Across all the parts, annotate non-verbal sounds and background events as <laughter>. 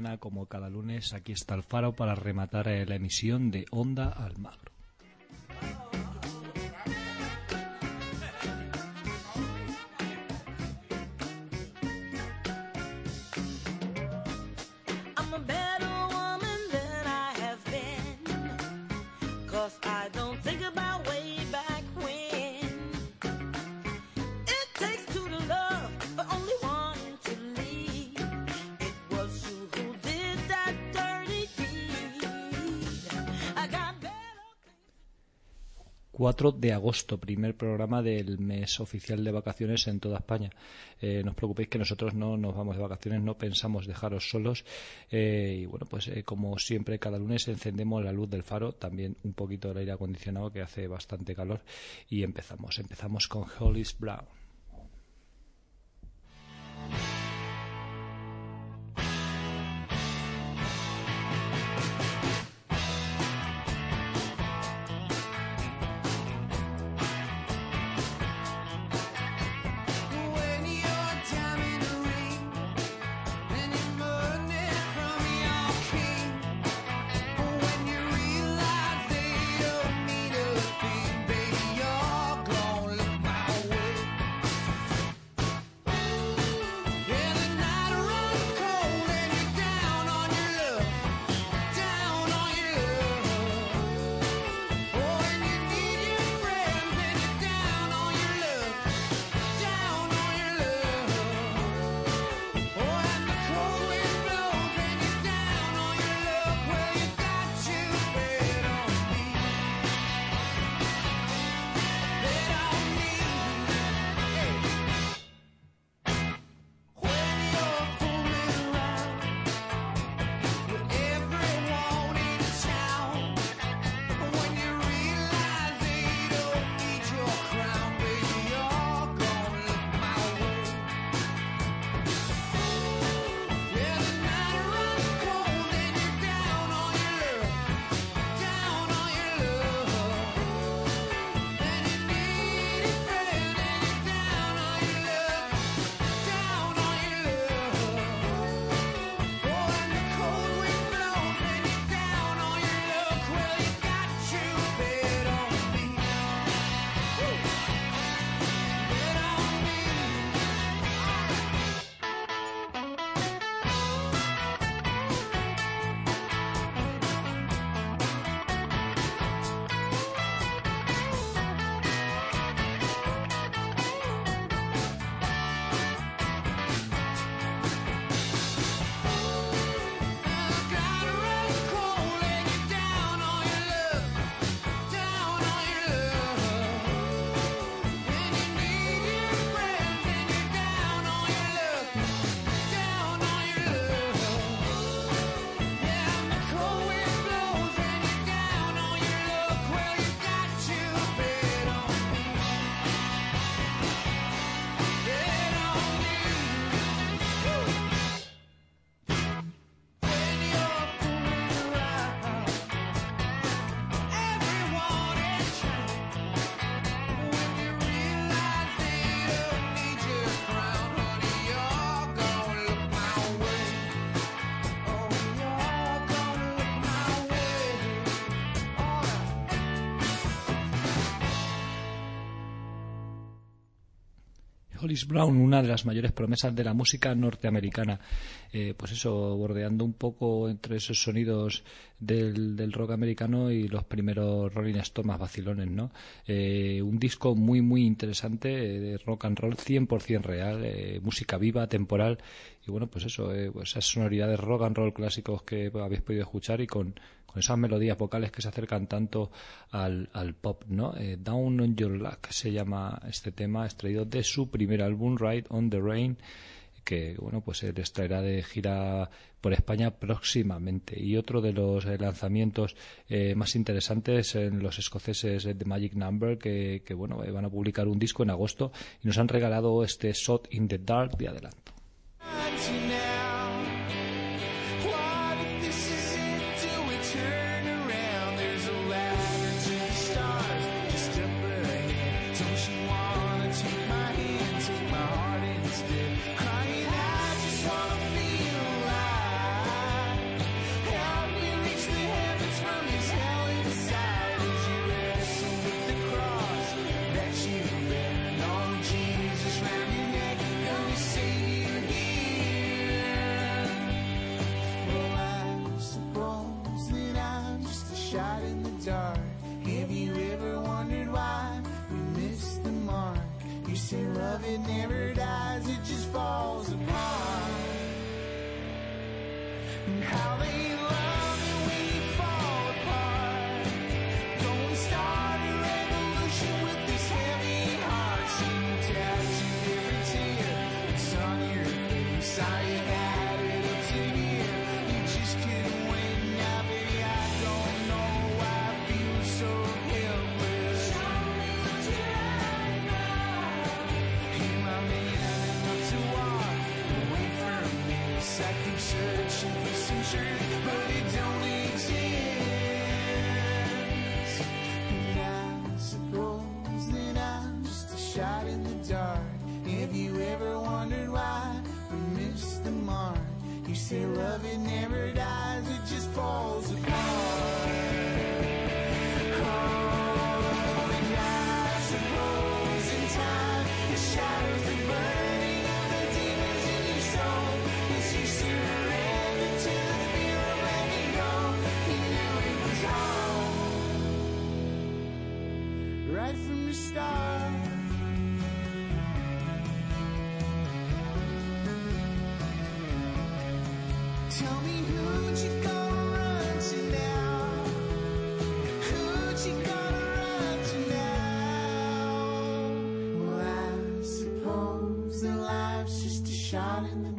Mañana, como cada lunes, aquí está el faro para rematar eh, la emisión de Onda Almagro. 4 de agosto, primer programa del mes oficial de vacaciones en toda España. Eh, no os preocupéis que nosotros no nos vamos de vacaciones, no pensamos dejaros solos. Eh, y bueno, pues eh, como siempre, cada lunes encendemos la luz del faro, también un poquito el aire acondicionado que hace bastante calor. Y empezamos. Empezamos con Hollis Brown. Hollis Brown, una de las mayores promesas de la música norteamericana eh, pues eso, bordeando un poco entre esos sonidos del, del, rock americano y los primeros Rolling Stones más vacilones, ¿no? Eh, un disco muy, muy interesante eh, de rock and roll 100% real, eh, música viva, temporal y bueno, pues eso, eh, pues esas sonoridades rock and roll clásicos que habéis podido escuchar y con, con esas melodías vocales que se acercan tanto al, al pop, ¿no? Eh, Down on Your Luck se llama este tema, extraído de su primer álbum, Ride on the Rain, que bueno pues él estará de gira por España próximamente. Y otro de los eh, lanzamientos eh, más interesantes en los escoceses de Magic Number que, que bueno eh, van a publicar un disco en agosto y nos han regalado este Shot in the Dark de adelante. shot in the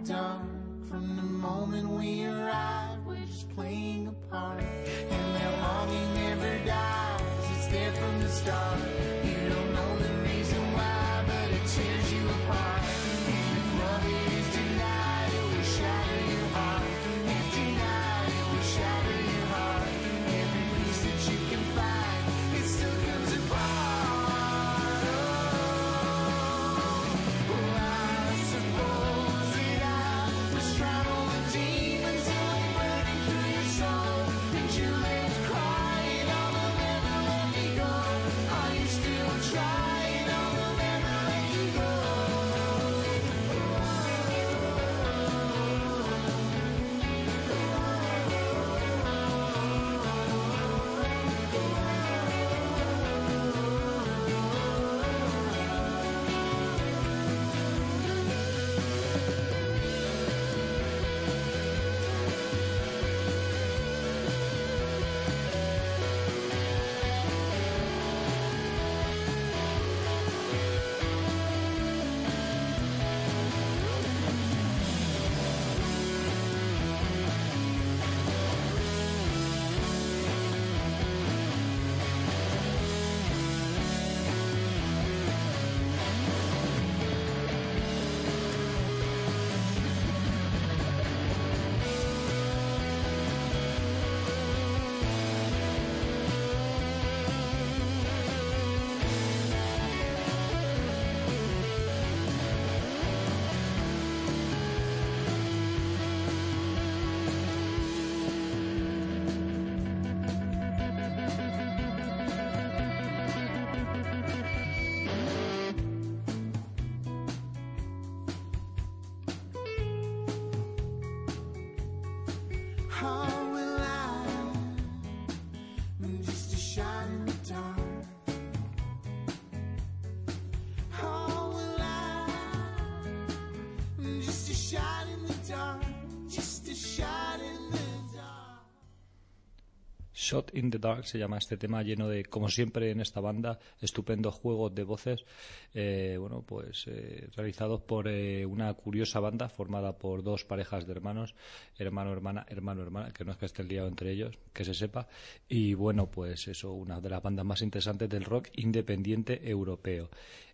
Shot in the Dark se llama este tema lleno de, como siempre en esta banda, estupendos juegos de voces, eh, bueno, pues eh, realizados por eh, una curiosa banda formada por dos parejas de hermanos, hermano, hermana, hermano, hermana, que no es que esté liado entre ellos, que se sepa, y bueno, pues eso, una de las bandas más interesantes del rock independiente europeo.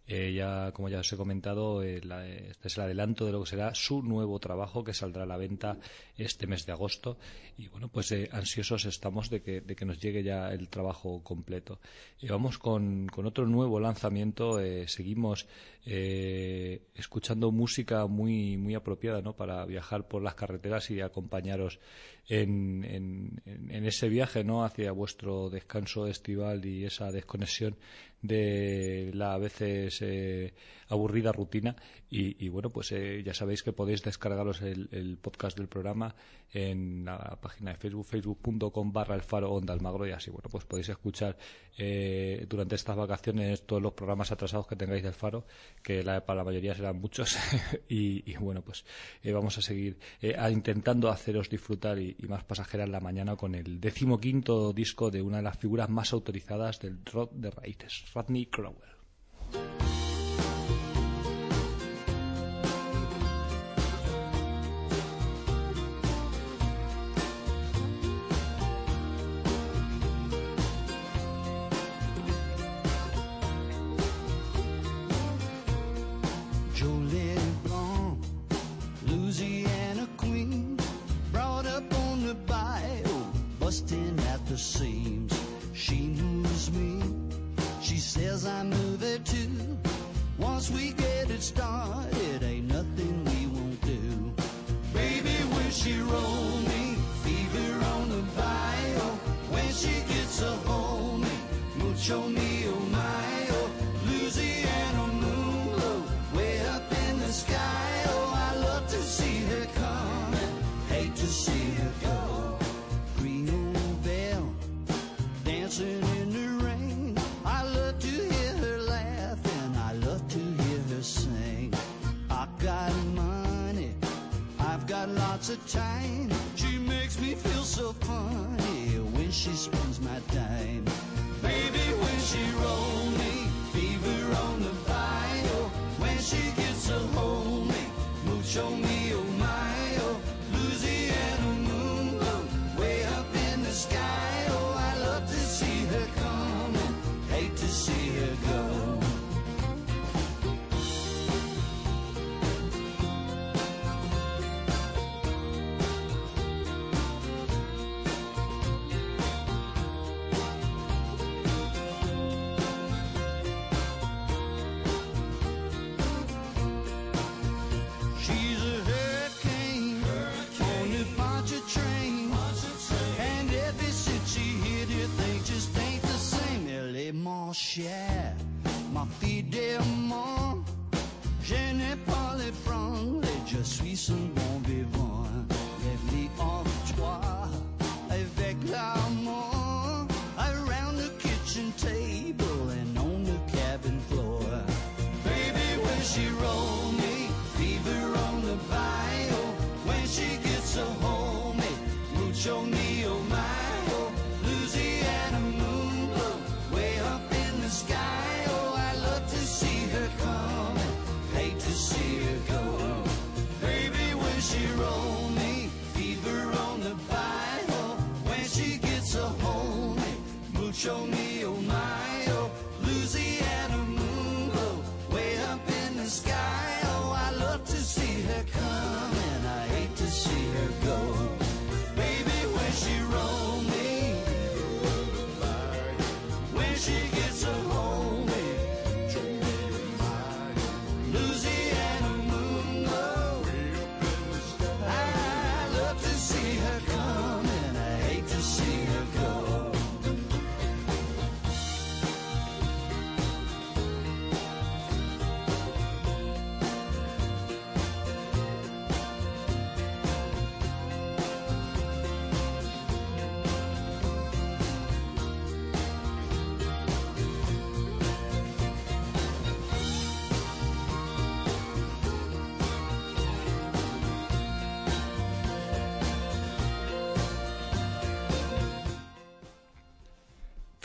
Eh, ya, como ya os he comentado, eh, la- este es el adelanto de lo que será su nuevo trabajo que saldrá a la venta este mes de agosto. Y bueno, pues eh, ansiosos estamos de que, de que nos llegue ya el trabajo completo. Y vamos con, con otro nuevo lanzamiento. seguimos eh, escuchando música muy, muy apropiada ¿no? para viajar por las carreteras y acompañaros en, en- en- ese viaje ¿no? hacia vuestro descanso estival y esa desconexión de la a veces eh, aburrida rutina. Y, bueno pues eh, ya sabéis que podéis descargaros el, podcast del programa en la página de Facebook facebook.com barra el faro onda almagro y así bueno pues podéis escuchar eh, durante estas vacaciones todos los programas atrasados que tengáis del faro que la, para la mayoría serán muchos. <laughs> Y, bueno pues eh, vamos a seguir eh, a- intentando haceros disfrutar y, y más pasajeras la mañana con el decimoquinto disco de una de las figuras más autorizadas del rock de raíces Rodney Crowell Once we get it started, ain't nothing we won't do. Baby, when she roll me, fever on the bayou. When she gets a hold me, mucho lots of time. She makes me feel so funny when she spends cher, ma fidèlement. Je n'ai pas les francs, et je suis son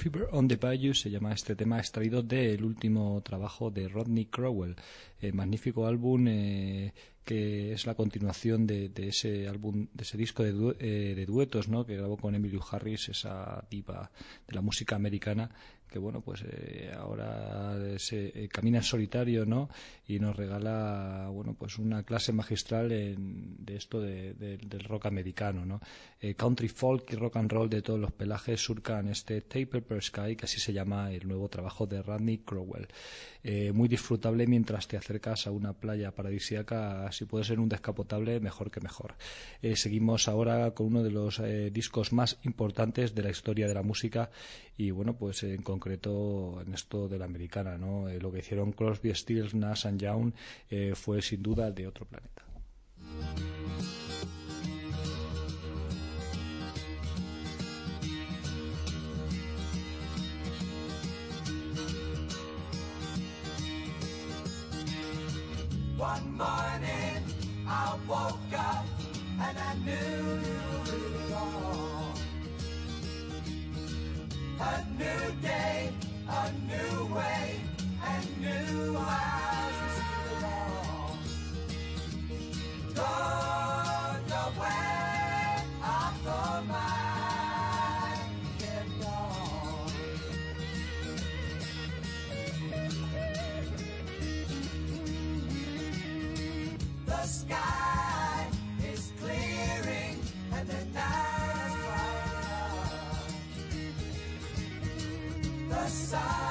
Fever on the Bayou se llama este tema extraído del último trabajo de Rodney Crowell, el magnífico álbum eh, que es la continuación de, de ese álbum, de ese disco de, du- eh, de duetos, ¿no? Que grabó con Emily Harris, esa diva de la música americana, que bueno, pues eh, ahora se eh, solitario, ¿no? Y nos regala, bueno, pues una clase magistral en- de esto de- de- del rock americano, ¿no? Eh, country folk y rock and roll de todos los pelajes surcan este Taper per Sky, que así se llama el nuevo trabajo de Randy Crowell. Eh, muy disfrutable mientras te acercas a una playa paradisíaca, si puede ser un descapotable, mejor que mejor. Seguimos ahora con uno de los discos más importantes de la historia de la música y bueno, pues en concreto en esto de la americana, ¿no? Eh, lo que hicieron Crosby, Stills, Nash and Young eh, fue sin duda de otro planeta. One morning I woke up and A new day, a new way, and new eyes it. Go the way of the mind kept on. The sky side.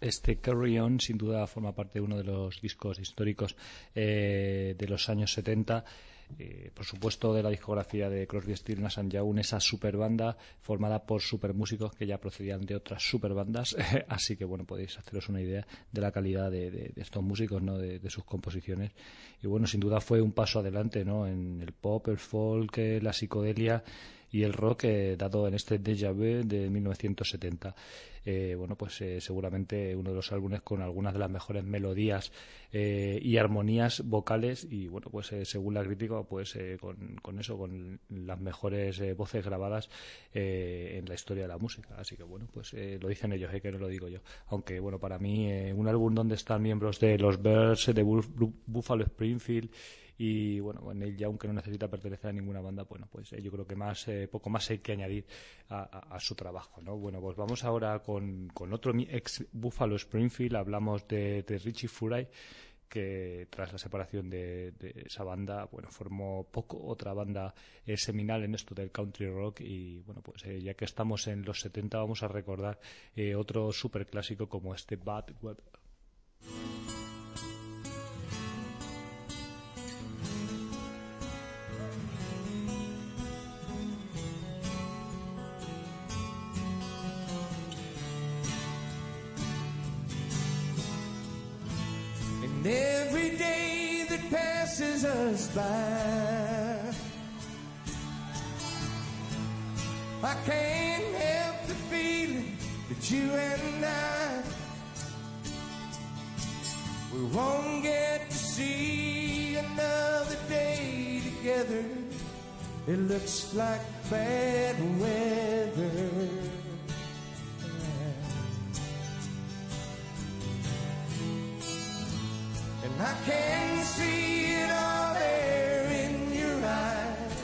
Este Carry On sin duda forma parte de uno de los discos históricos eh, de los años 70. eh, por supuesto de la discografía de Crosby, Stills, Nash Young, esa super banda formada por super músicos que ya procedían de otras super bandas, <laughs> así que bueno podéis haceros una idea de la calidad de, de- de estos músicos, ¿no? de, de sus composiciones y bueno sin duda fue un paso adelante, ¿no? En el pop, el folk, eh, la psicodelia y el rock eh, dado en este Déjà Vu de 1970. Eh, bueno, pues eh, seguramente uno de los álbumes con algunas de las mejores melodías eh, y armonías vocales y bueno, pues según la crítica, pues con, eso, con las mejores voces grabadas en la historia de la música. Así que bueno, pues lo dicen ellos, que no lo digo yo. Aunque bueno, para mí un álbum donde están miembros de los Birds, de Buf- Bu- Buffalo Springfield y bueno, Neil Young que no necesita pertenecer a ninguna banda, bueno, pues eh, yo creo que más eh, poco más hay que añadir a, su trabajo, ¿no? Bueno, pues vamos ahora con, con otro ex Buffalo Springfield, hablamos de, de Richie Furay que tras la separación de, esa banda, bueno, formó poco otra banda eh, seminal en esto del country rock y bueno, pues eh, ya que estamos en los 70 vamos a recordar otro super clásico como este Bad Weather. It looks like bad weather. And I can see it all there in your eyes.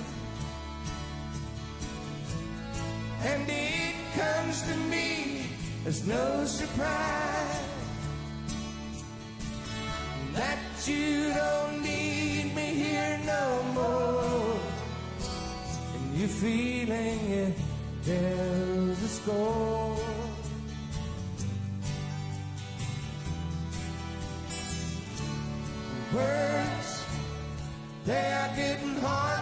And it comes to me as no surprise that you don't You're feeling it tells the score. words they are getting hard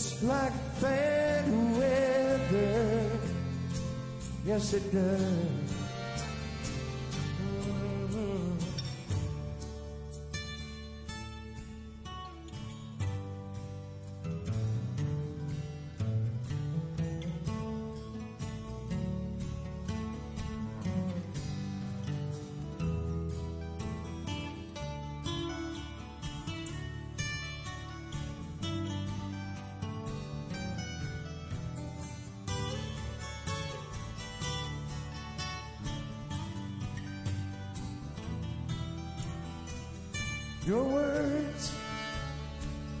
looks like bad weather. Yes, it does. Your words,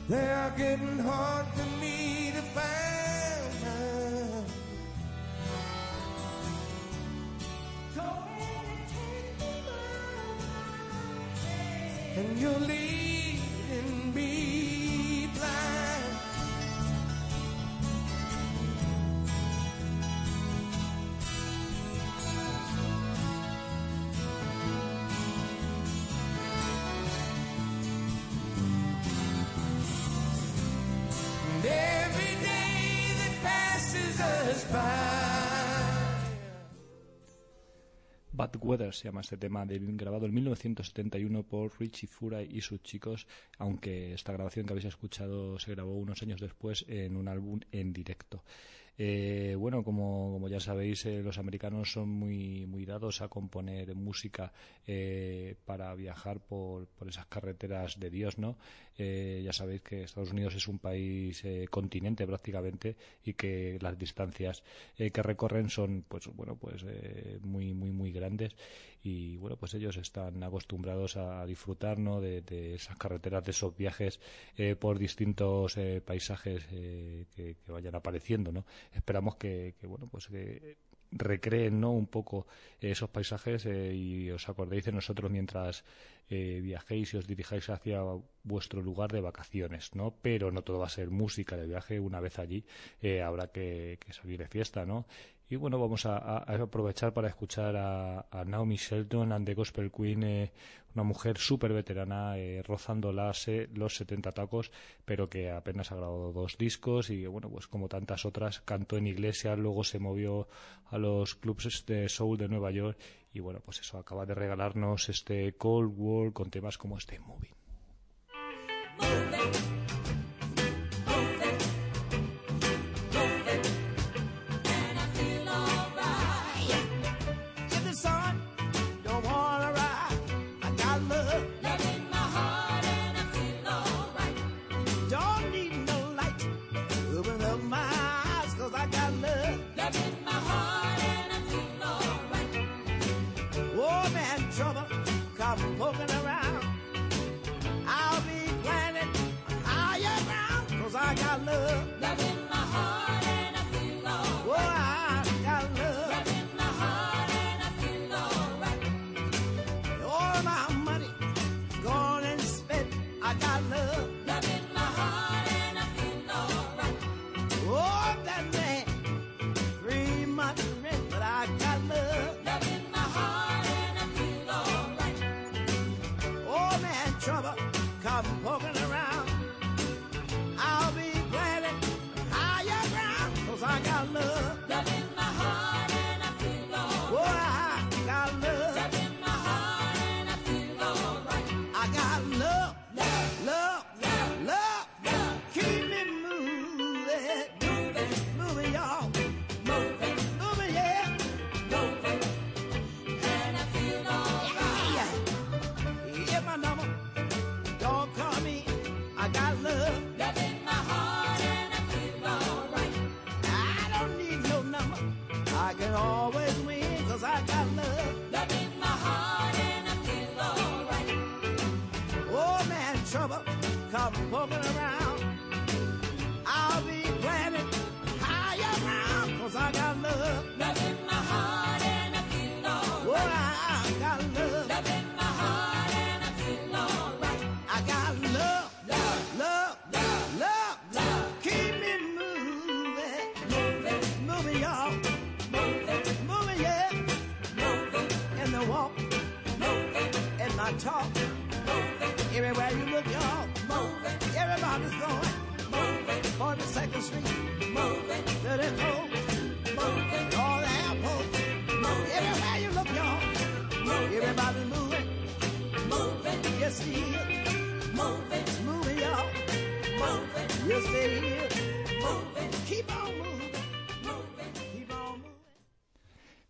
they are getting hard for me to find. Weather se llama este tema, de- grabado en 1971 por Richie Furay y sus chicos, aunque esta grabación que habéis escuchado se grabó unos años después en un álbum en directo. Eh, bueno, como, como ya sabéis, eh, los americanos son muy, muy dados a componer música eh, para viajar por, por esas carreteras de Dios, ¿no? Eh, ya sabéis que Estados Unidos es un país eh, continente prácticamente y que las distancias eh, que recorren son, pues bueno, pues eh, muy, muy, muy grandes y bueno, pues ellos están acostumbrados a disfrutar, ¿no? De, esas carreteras, de esos viajes por distintos paisajes que, que vayan apareciendo, ¿no? Esperamos que bueno, pues que recreen ¿no? un poco esos paisajes eh, y os acordéis de nosotros mientras eh, viajéis y os dirijáis hacia vuestro lugar de vacaciones, ¿no? Pero no todo va a ser música de viaje. Una vez allí eh, habrá que, que salir de fiesta, ¿no? Y bueno, vamos a, aprovechar para escuchar a, a Naomi Shelton and the Gospel Queen, eh, una mujer súper veterana, eh, rozando las, eh, los 70 tacos, pero que apenas ha grabado dos discos y bueno, pues como tantas otras, cantó en iglesias, luego se movió a los clubs de soul de Nueva York y bueno, pues eso, acaba de regalarnos este Cold War con temas como este Moving. I'm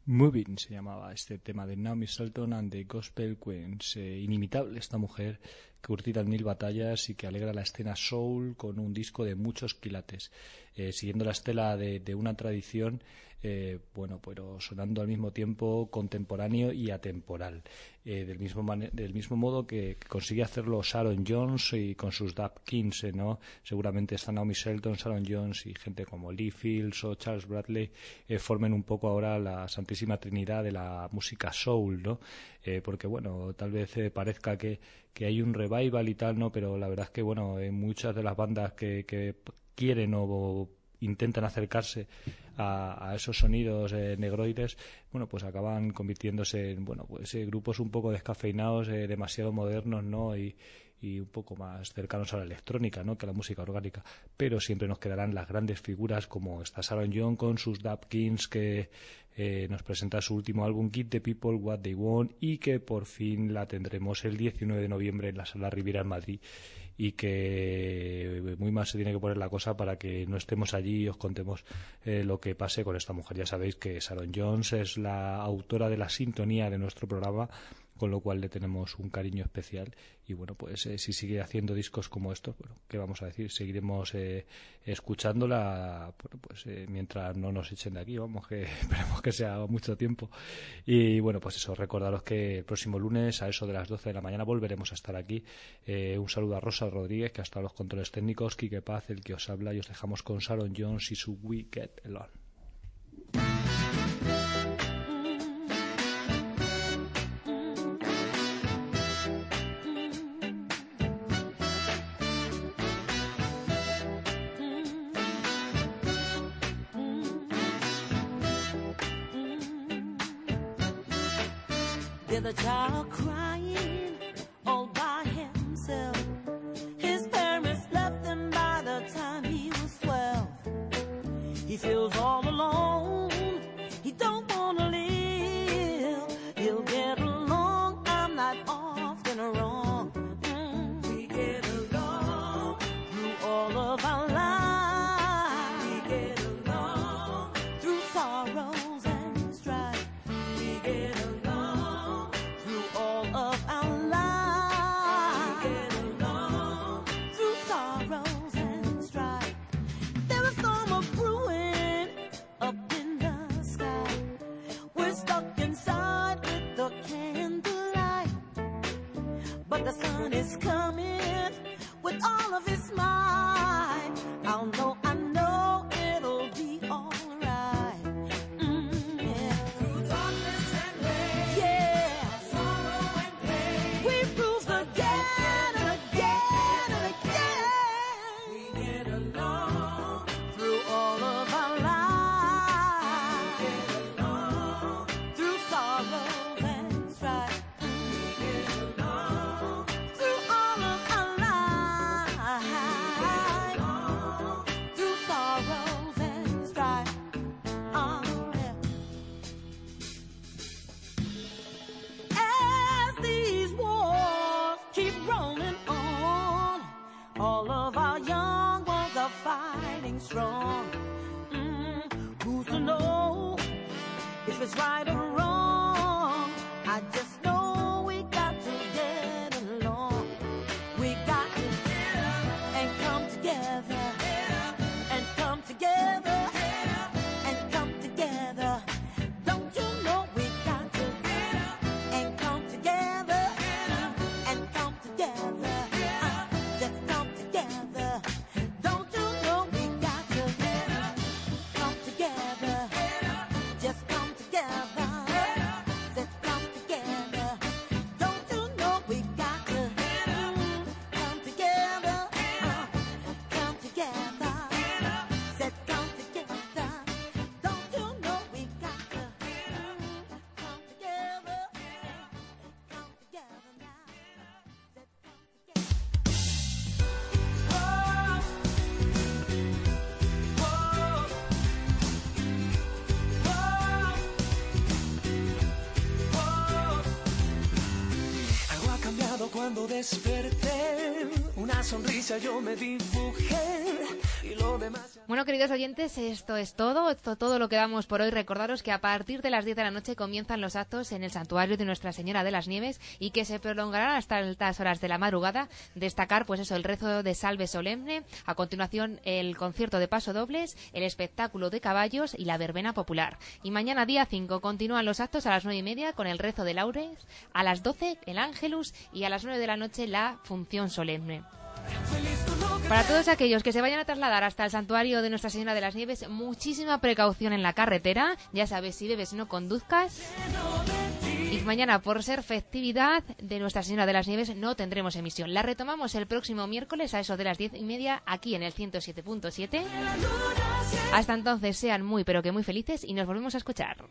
Moving, se llamaba este tema de Naomi Shelton and the Gospel Queens. Eh, inimitable esta mujer curtida en mil batallas y que alegra la escena soul con un disco de muchos quilates, eh, siguiendo la estela de una tradición, eh, bueno, pero sonando al mismo tiempo contemporáneo y atemporal, eh, del, mismo del mismo modo que, consigue hacerlo Sharon Jones y con sus Dap Kings, eh, ¿no? Seguramente está Naomi Shelton, Sharon Jones y gente como Lee Fields o Charles Bradley eh, formen un poco ahora la santísima trinidad de la música soul, ¿no? Porque bueno, tal vez parezca que, que hay un revival y tal, ¿no? Pero la verdad es que bueno, en muchas de las bandas que, que quieren o intentan acercarse a, a esos sonidos eh, negroides, bueno, pues acaban convirtiéndose en, bueno, pues eh, grupos un poco descafeinados, eh, demasiado modernos, ¿no? Y, un poco más cercanos a la electrónica ¿no? que a la música orgánica. Pero siempre nos quedarán las grandes figuras como está Sharon Young con sus Dapkins que eh, nos presenta su último álbum Give the People What They Want y que por fin la tendremos el 19 de noviembre en la Sala Riviera en Madrid y que muy mal se tiene que poner la cosa para que no estemos allí y os contemos eh, lo que pase con esta mujer. Ya sabéis que Sharon Jones es la autora de la sintonía de nuestro programa con lo cual le tenemos un cariño especial. Y bueno pues eh, si sigue haciendo discos como estos bueno qué vamos a decir seguiremos eh, escuchándola bueno, pues eh, mientras no nos echen de aquí vamos que <laughs> esperemos que sea mucho tiempo. Y bueno pues eso recordaros que el próximo lunes a eso de las 12 de la mañana volveremos a estar aquí. Eh, un saludo a Rosa Rodríguez que ha estado los controles técnicos Quique Paz el que os habla y os dejamos con Sharon Jones y su We Get Along There's a cuando desperté, una sonrisa yo me dibujé y lo demás... Bueno, queridos oyentes, esto es todo. Esto todo lo que damos por hoy. Recordaros que a partir de las 10 de la noche comienzan los actos en el santuario de Nuestra Señora de las Nieves y que se prolongarán hasta altas horas de la madrugada. Destacar, pues eso, el rezo de Salve Solemne. A continuación, el concierto de paso dobles, el espectáculo de caballos y la verbena popular. Y mañana, día 5, continúan los actos a las 9 y media con el rezo de laures. A las 12, el Ángelus y a las 9 de la noche, la función solemne. Para todos aquellos que se vayan a trasladar hasta el santuario de Nuestra Señora de las Nieves, muchísima precaución en la carretera. Ya sabes, si bebes no conduzcas. Y mañana, por ser festividad de Nuestra Señora de las Nieves, no tendremos emisión. La retomamos el próximo miércoles a eso de las diez y media aquí en el 107.7. Hasta entonces, sean muy pero que muy felices y nos volvemos a escuchar.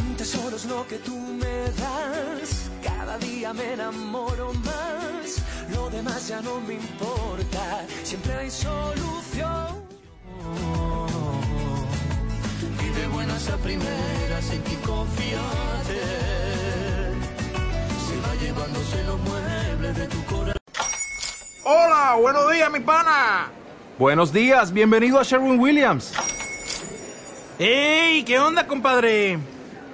Un tesoro es lo que tú me das cada día me enamoro más, lo demás ya no me importa, siempre hay solución. Y de buenas a primeras en ti confiate, se va llevándose los muebles de tu corazón. Hola, buenos días, mi pana. Buenos días, bienvenido a Sherwin Williams. ¡Ey! ¿Qué onda, compadre?